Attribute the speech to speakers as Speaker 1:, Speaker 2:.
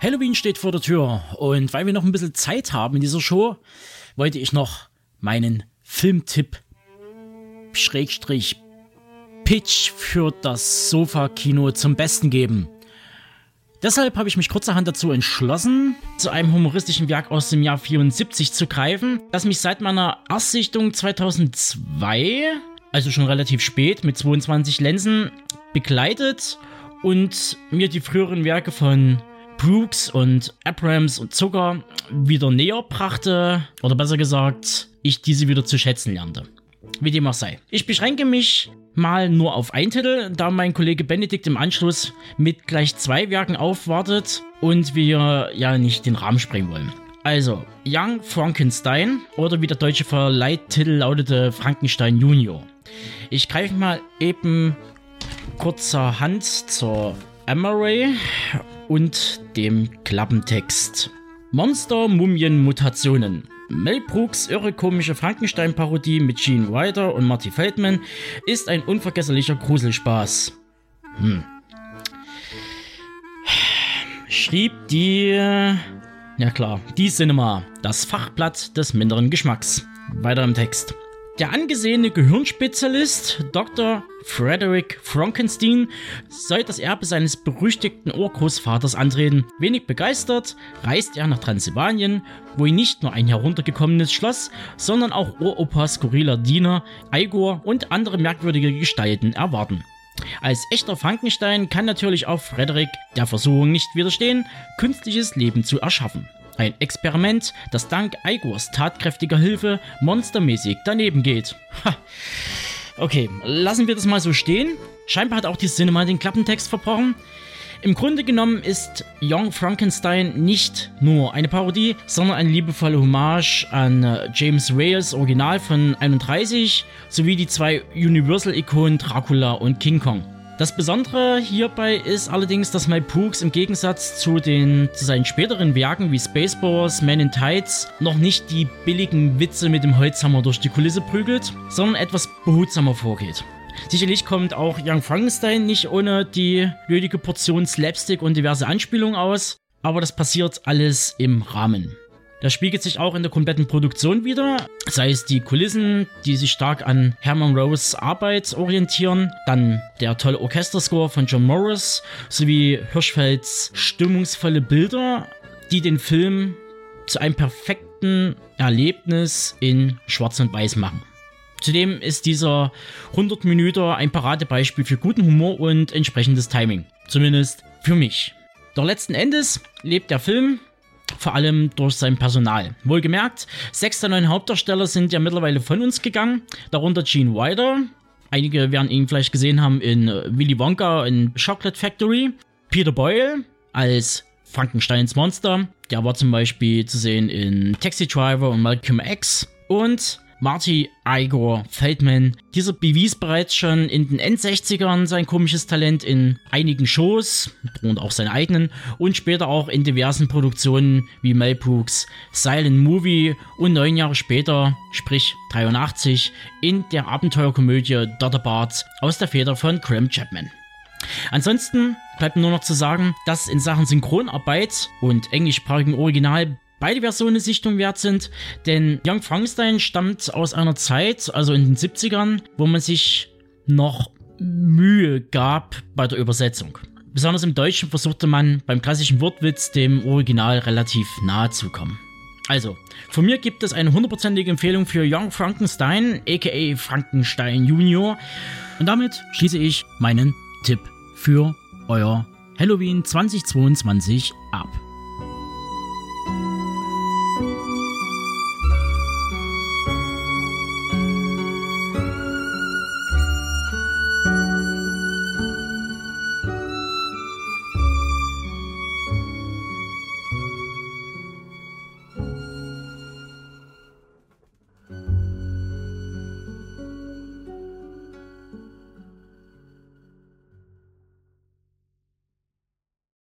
Speaker 1: Halloween steht vor der Tür und weil wir noch ein bisschen Zeit haben in dieser Show, wollte ich noch meinen Filmtipp Schrägstrich Pitch für das Sofa-Kino zum Besten geben. Deshalb habe ich mich kurzerhand dazu entschlossen, zu einem humoristischen Werk aus dem Jahr 74 zu greifen, das mich seit meiner Erstsichtung 2002, also schon relativ spät, mit 22 Linsen begleitet und mir die früheren Werke von Brooks und Abrams und Zucker wieder näher brachte, oder besser gesagt, ich diese wieder zu schätzen lernte. Wie dem auch sei. Ich beschränke mich mal nur auf einen Titel, da mein Kollege Benedikt im Anschluss mit gleich zwei Werken aufwartet und wir ja nicht den Rahmen sprengen wollen. Also, Young Frankenstein oder wie der deutsche Verleihtitel lautete Frankenstein Junior. Ich greife mal eben kurzerhand zur Emery und dem Klappentext. Monster, Mumien, Mutationen. Mel Brooks irre komische Frankenstein-Parodie mit Gene Wilder und Marty Feldman ist ein unvergesslicher Gruselspaß. Hm. Schrieb die. Ja klar, die Cinema, das Fachblatt des minderen Geschmacks. Weiter im Text. Der angesehene Gehirnspezialist Dr. Frederick Frankenstein soll das Erbe seines berüchtigten Urgroßvaters antreten. Wenig begeistert reist er nach Transsilvanien, wo ihn nicht nur ein heruntergekommenes Schloss, sondern auch Uropas skurriler Diener, Igor und andere merkwürdige Gestalten erwarten. Als echter Frankenstein kann natürlich auch Frederick der Versuchung nicht widerstehen, künstliches Leben zu erschaffen. Ein Experiment, das dank Igors tatkräftiger Hilfe monstermäßig daneben geht. Ha. Okay, lassen wir das mal so stehen. Scheinbar hat auch die Cinema den Klappentext verbrochen. Im Grunde genommen ist Young Frankenstein nicht nur eine Parodie, sondern eine liebevolle Hommage an äh, James Wales Original von 31 sowie die zwei Universal-Ikonen Dracula und King Kong. Das Besondere hierbei ist allerdings, dass Mike Pooks im Gegensatz zu, den, zu seinen späteren Werken wie Spaceballs, Man in Tights noch nicht die billigen Witze mit dem Holzhammer durch die Kulisse prügelt, sondern etwas behutsamer vorgeht. Sicherlich kommt auch Young Frankenstein nicht ohne die nötige Portion Slapstick und diverse Anspielungen aus, aber das passiert alles im Rahmen. Das spiegelt sich auch in der kompletten Produktion wieder, sei es die Kulissen, die sich stark an Herman Rose Arbeit orientieren, dann der tolle Orchesterscore von John Morris sowie Hirschfelds stimmungsvolle Bilder, die den Film zu einem perfekten Erlebnis in Schwarz und Weiß machen. Zudem ist dieser 100 Minuten ein Paradebeispiel für guten Humor und entsprechendes Timing. Zumindest für mich. Doch letzten Endes lebt der Film vor allem durch sein Personal. Wohlgemerkt, sechs der neuen Hauptdarsteller sind ja mittlerweile von uns gegangen, darunter Gene Wilder. Einige werden ihn vielleicht gesehen haben in Willy Wonka in Chocolate Factory. Peter Boyle als Frankensteins Monster. Der war zum Beispiel zu sehen in Taxi Driver und Malcolm X. Und Marty Igor Feldman. Dieser bewies bereits schon in den End-60ern sein komisches Talent in einigen Shows und auch seine eigenen und später auch in diversen Produktionen wie Mel Brooks Silent Movie und neun Jahre später, sprich 83, in der Abenteuerkomödie Dotterbart aus der Feder von Graham Chapman. Ansonsten bleibt nur noch zu sagen, dass in Sachen Synchronarbeit und englischsprachigen Original beide Versionen Sichtung wert sind, denn Young Frankenstein stammt aus einer Zeit, also in den 70ern, wo man sich noch Mühe gab bei der Übersetzung. Besonders im Deutschen versuchte man beim klassischen Wortwitz dem Original relativ nahe zu kommen. Also, von mir gibt es eine hundertprozentige Empfehlung für Young Frankenstein, aka Frankenstein Junior. Und damit schließe ich meinen Tipp für euer Halloween 2022 ab.